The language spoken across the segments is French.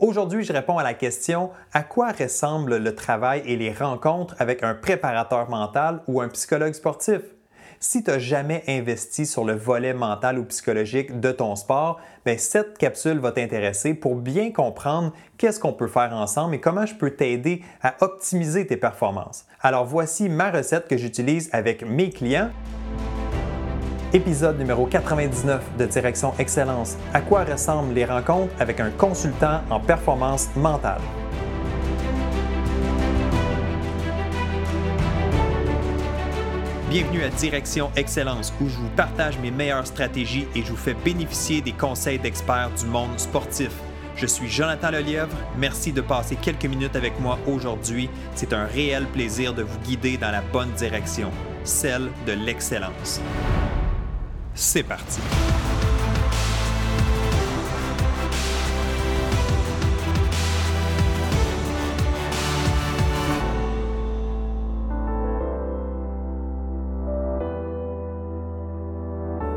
Aujourd'hui, je réponds à la question à quoi ressemble le travail et les rencontres avec un préparateur mental ou un psychologue sportif? Si tu n'as jamais investi sur le volet mental ou psychologique de ton sport, bien, cette capsule va t'intéresser pour bien comprendre qu'est-ce qu'on peut faire ensemble et comment je peux t'aider à optimiser tes performances. Alors voici ma recette que j'utilise avec mes clients Épisode numéro 99 de Direction Excellence. À quoi ressemblent les rencontres avec un consultant en performance mentale? Bienvenue à Direction Excellence où je vous partage mes meilleures stratégies et je vous fais bénéficier des conseils d'experts du monde sportif. Je suis Jonathan Lelièvre. Merci de passer quelques minutes avec moi aujourd'hui. C'est un réel plaisir de vous guider dans la bonne direction, celle de l'excellence. C'est parti.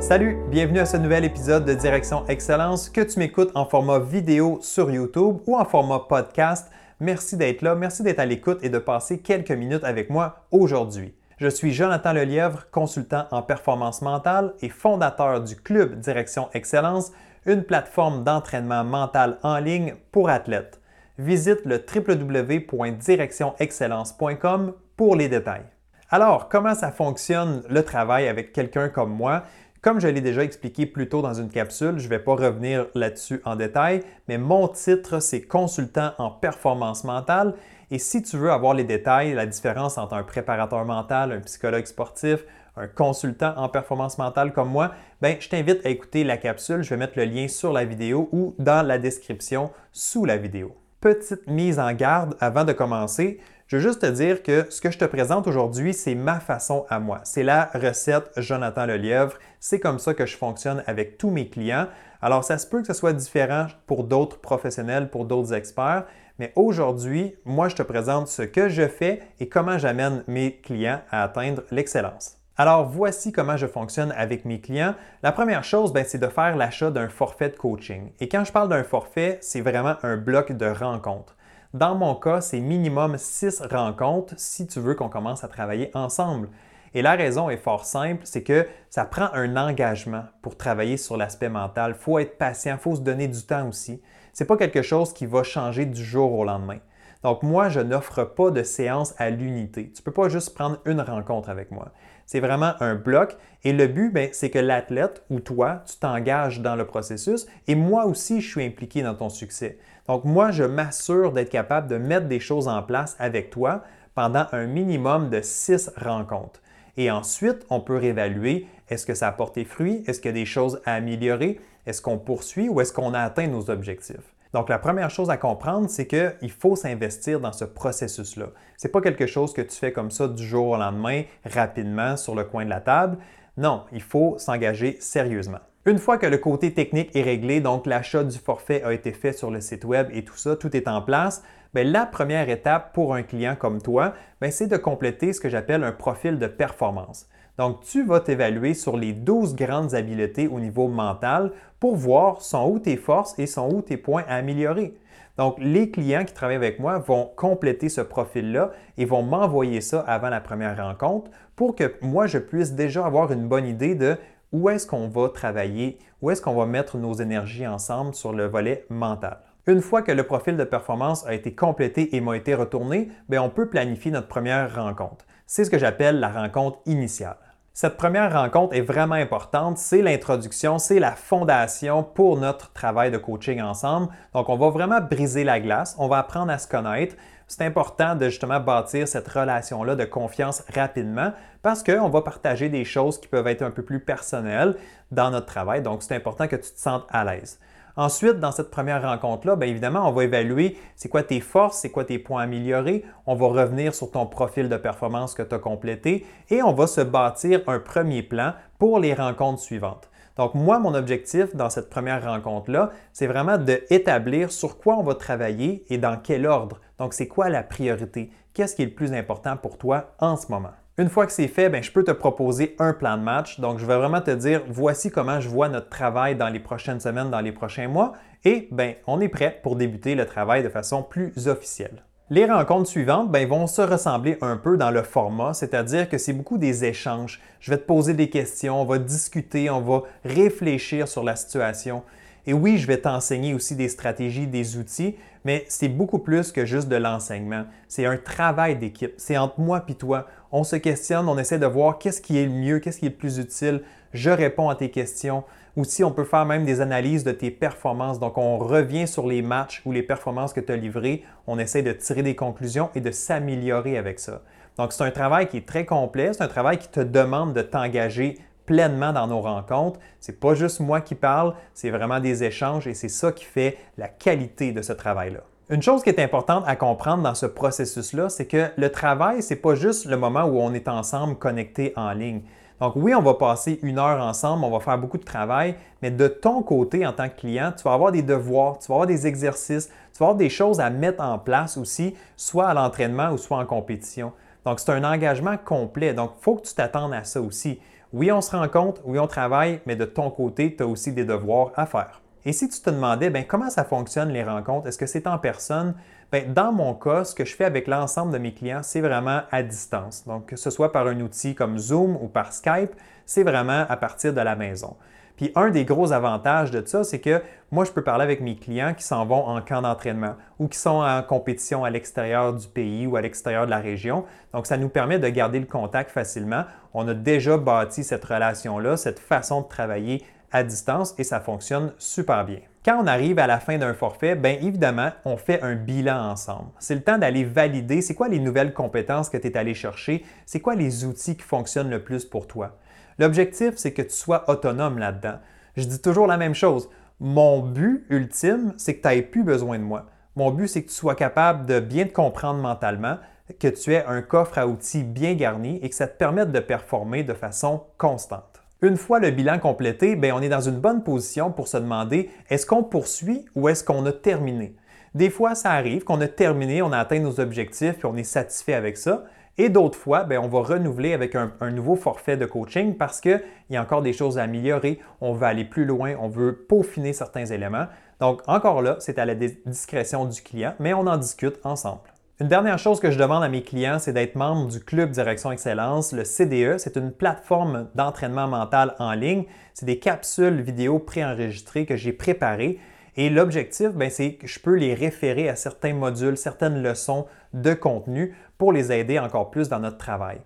Salut, bienvenue à ce nouvel épisode de Direction Excellence que tu m'écoutes en format vidéo sur YouTube ou en format podcast. Merci d'être là, merci d'être à l'écoute et de passer quelques minutes avec moi aujourd'hui. Je suis Jonathan Lelièvre, consultant en performance mentale et fondateur du Club Direction Excellence, une plateforme d'entraînement mental en ligne pour athlètes. Visite le www.directionexcellence.com pour les détails. Alors, comment ça fonctionne le travail avec quelqu'un comme moi? Comme je l'ai déjà expliqué plus tôt dans une capsule, je ne vais pas revenir là-dessus en détail, mais mon titre, c'est consultant en performance mentale et si tu veux avoir les détails, la différence entre un préparateur mental, un psychologue sportif, un consultant en performance mentale comme moi, ben, je t'invite à écouter la capsule. Je vais mettre le lien sur la vidéo ou dans la description sous la vidéo. Petite mise en garde avant de commencer. Je veux juste te dire que ce que je te présente aujourd'hui, c'est ma façon à moi. C'est la recette Jonathan Lelièvre. C'est comme ça que je fonctionne avec tous mes clients. Alors, ça se peut que ce soit différent pour d'autres professionnels, pour d'autres experts, mais aujourd'hui, moi, je te présente ce que je fais et comment j'amène mes clients à atteindre l'excellence. Alors, voici comment je fonctionne avec mes clients. La première chose, ben, c'est de faire l'achat d'un forfait de coaching. Et quand je parle d'un forfait, c'est vraiment un bloc de rencontres. Dans mon cas, c'est minimum six rencontres si tu veux qu'on commence à travailler ensemble. Et la raison est fort simple, c'est que ça prend un engagement pour travailler sur l'aspect mental. Il faut être patient, il faut se donner du temps aussi. Ce n'est pas quelque chose qui va changer du jour au lendemain. Donc moi, je n'offre pas de séance à l'unité. Tu ne peux pas juste prendre une rencontre avec moi. C'est vraiment un bloc et le but, ben, c'est que l'athlète ou toi, tu t'engages dans le processus et moi aussi, je suis impliqué dans ton succès. Donc moi, je m'assure d'être capable de mettre des choses en place avec toi pendant un minimum de six rencontres. Et ensuite, on peut réévaluer est-ce que ça a porté fruit, est-ce qu'il y a des choses à améliorer, est-ce qu'on poursuit ou est-ce qu'on a atteint nos objectifs? Donc, la première chose à comprendre, c'est qu'il faut s'investir dans ce processus-là. Ce n'est pas quelque chose que tu fais comme ça du jour au lendemain, rapidement, sur le coin de la table. Non, il faut s'engager sérieusement. Une fois que le côté technique est réglé, donc l'achat du forfait a été fait sur le site web et tout ça, tout est en place, bien, la première étape pour un client comme toi, bien, c'est de compléter ce que j'appelle un profil de performance. Donc, tu vas t'évaluer sur les 12 grandes habiletés au niveau mental pour voir sont où tes forces et sont où tes points à améliorer. Donc, les clients qui travaillent avec moi vont compléter ce profil-là et vont m'envoyer ça avant la première rencontre pour que moi, je puisse déjà avoir une bonne idée de où est-ce qu'on va travailler, où est-ce qu'on va mettre nos énergies ensemble sur le volet mental. Une fois que le profil de performance a été complété et m'a été retourné, bien, on peut planifier notre première rencontre. C'est ce que j'appelle la rencontre initiale. Cette première rencontre est vraiment importante. C'est l'introduction, c'est la fondation pour notre travail de coaching ensemble. Donc, on va vraiment briser la glace, on va apprendre à se connaître. C'est important de justement bâtir cette relation-là de confiance rapidement parce qu'on va partager des choses qui peuvent être un peu plus personnelles dans notre travail. Donc, c'est important que tu te sentes à l'aise. Ensuite, dans cette première rencontre-là, bien évidemment, on va évaluer c'est quoi tes forces, c'est quoi tes points améliorés. On va revenir sur ton profil de performance que tu as complété et on va se bâtir un premier plan pour les rencontres suivantes. Donc, moi, mon objectif dans cette première rencontre-là, c'est vraiment d'établir sur quoi on va travailler et dans quel ordre. Donc, c'est quoi la priorité? Qu'est-ce qui est le plus important pour toi en ce moment? Une fois que c'est fait, ben, je peux te proposer un plan de match. Donc, je vais vraiment te dire, voici comment je vois notre travail dans les prochaines semaines, dans les prochains mois. et ben, on est prêt pour débuter le travail de façon plus officielle. Les rencontres suivantes ben, vont se ressembler un peu dans le format, c'est-à-dire que c'est beaucoup des échanges. Je vais te poser des questions, on va discuter, on va réfléchir sur la situation. Et oui, je vais t'enseigner aussi des stratégies, des outils, mais c'est beaucoup plus que juste de l'enseignement. C'est un travail d'équipe. C'est entre moi et toi. On se questionne, on essaie de voir qu'est-ce qui est le mieux, qu'est-ce qui est le plus utile. Je réponds à tes questions. Aussi, on peut faire même des analyses de tes performances. Donc, on revient sur les matchs ou les performances que tu as livrées. On essaie de tirer des conclusions et de s'améliorer avec ça. Donc, c'est un travail qui est très complet. C'est un travail qui te demande de t'engager pleinement dans nos rencontres. C'est pas juste moi qui parle, c'est vraiment des échanges et c'est ça qui fait la qualité de ce travail-là. Une chose qui est importante à comprendre dans ce processus-là, c'est que le travail, c'est pas juste le moment où on est ensemble connectés en ligne. Donc oui, on va passer une heure ensemble, on va faire beaucoup de travail, mais de ton côté en tant que client, tu vas avoir des devoirs, tu vas avoir des exercices, tu vas avoir des choses à mettre en place aussi, soit à l'entraînement ou soit en compétition. Donc c'est un engagement complet. Donc il faut que tu t'attendes à ça aussi. Oui, on se rencontre, oui, on travaille, mais de ton côté, tu as aussi des devoirs à faire. Et si tu te demandais bien, comment ça fonctionne les rencontres, est-ce que c'est en personne? Bien, dans mon cas, ce que je fais avec l'ensemble de mes clients, c'est vraiment à distance. Donc, que ce soit par un outil comme Zoom ou par Skype, c'est vraiment à partir de la maison. Puis un des gros avantages de ça, c'est que moi, je peux parler avec mes clients qui s'en vont en camp d'entraînement ou qui sont en compétition à l'extérieur du pays ou à l'extérieur de la région. Donc, ça nous permet de garder le contact facilement. On a déjà bâti cette relation-là, cette façon de travailler à distance et ça fonctionne super bien. Quand on arrive à la fin d'un forfait, bien évidemment, on fait un bilan ensemble. C'est le temps d'aller valider c'est quoi les nouvelles compétences que tu es allé chercher, c'est quoi les outils qui fonctionnent le plus pour toi. L'objectif, c'est que tu sois autonome là-dedans. Je dis toujours la même chose. Mon but ultime, c'est que tu n'aies plus besoin de moi. Mon but, c'est que tu sois capable de bien te comprendre mentalement, que tu aies un coffre à outils bien garni et que ça te permette de performer de façon constante. Une fois le bilan complété, bien, on est dans une bonne position pour se demander est-ce qu'on poursuit ou est-ce qu'on a terminé? Des fois, ça arrive qu'on a terminé, on a atteint nos objectifs et on est satisfait avec ça. Et d'autres fois, bien, on va renouveler avec un, nouveau forfait de coaching parce qu'il y a encore des choses à améliorer, on veut aller plus loin, on veut peaufiner certains éléments. Donc, encore là, c'est à la discrétion du client, mais on en discute ensemble. Une dernière chose que je demande à mes clients, c'est d'être membre du Club Direction Excellence, le CDE. C'est une plateforme d'entraînement mental en ligne. C'est des capsules vidéo préenregistrées que j'ai préparées. Et l'objectif, ben, c'est que je peux les référer à certains modules, certaines leçons de contenu pour les aider encore plus dans notre travail.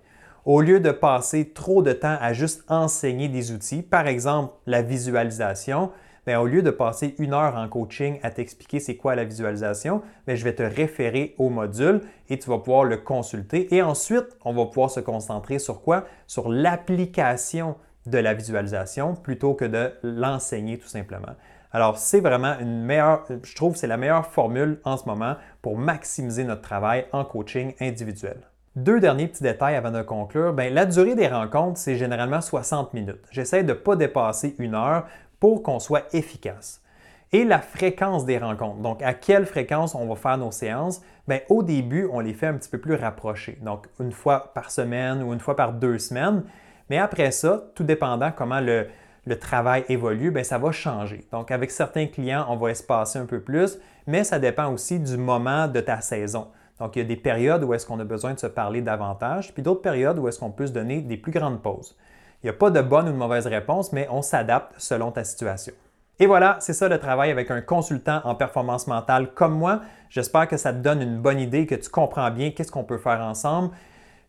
Au lieu de passer trop de temps à juste enseigner des outils, par exemple la visualisation, ben, au lieu de passer une heure en coaching à t'expliquer c'est quoi la visualisation, ben, je vais te référer au module et tu vas pouvoir le consulter. Et ensuite, on va pouvoir se concentrer sur quoi? Sur l'application de la visualisation plutôt que de l'enseigner tout simplement. Alors, c'est vraiment une meilleure, je trouve c'est la meilleure formule en ce moment pour maximiser notre travail en coaching individuel. Deux derniers petits détails avant de conclure. Bien, la durée des rencontres, c'est généralement 60 minutes. J'essaie de ne pas dépasser une heure pour qu'on soit efficace. Et la fréquence des rencontres. Donc, à quelle fréquence on va faire nos séances? Bien, au début, on les fait un petit peu plus rapprochés. Donc, une fois par semaine ou une fois par deux semaines. Mais après ça, tout dépendant comment le, travail évolue, bien, ça va changer. Donc, avec certains clients, on va espacer un peu plus, mais ça dépend aussi du moment de ta saison. Donc, il y a des périodes où est-ce qu'on a besoin de se parler davantage, puis d'autres périodes où est-ce qu'on peut se donner des plus grandes pauses. Il n'y a pas de bonne ou de mauvaise réponse, mais on s'adapte selon ta situation. Et voilà, c'est ça le travail avec un consultant en performance mentale comme moi. J'espère que ça te donne une bonne idée, que tu comprends bien qu'est-ce qu'on peut faire ensemble.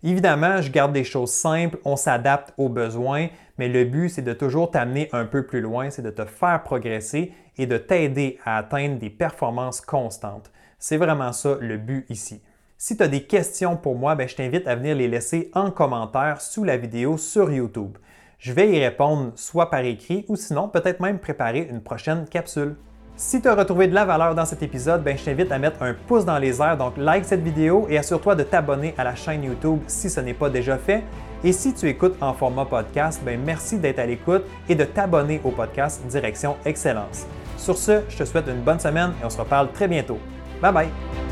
Évidemment, je garde des choses simples, on s'adapte aux besoins, mais le but, c'est de toujours t'amener un peu plus loin, c'est de te faire progresser et de t'aider à atteindre des performances constantes. C'est vraiment ça le but ici. Si tu as des questions pour moi, ben, je t'invite à venir les laisser en commentaire sous la vidéo sur YouTube. Je vais y répondre soit par écrit ou sinon peut-être même préparer une prochaine capsule. Si tu as retrouvé de la valeur dans cet épisode, ben, je t'invite à mettre un pouce dans les airs, donc like cette vidéo et assure-toi de t'abonner à la chaîne YouTube si ce n'est pas déjà fait. Et si tu écoutes en format podcast, ben, merci d'être à l'écoute et de t'abonner au podcast Direction Excellence. Sur ce, je te souhaite une bonne semaine et on se reparle très bientôt. Bye bye!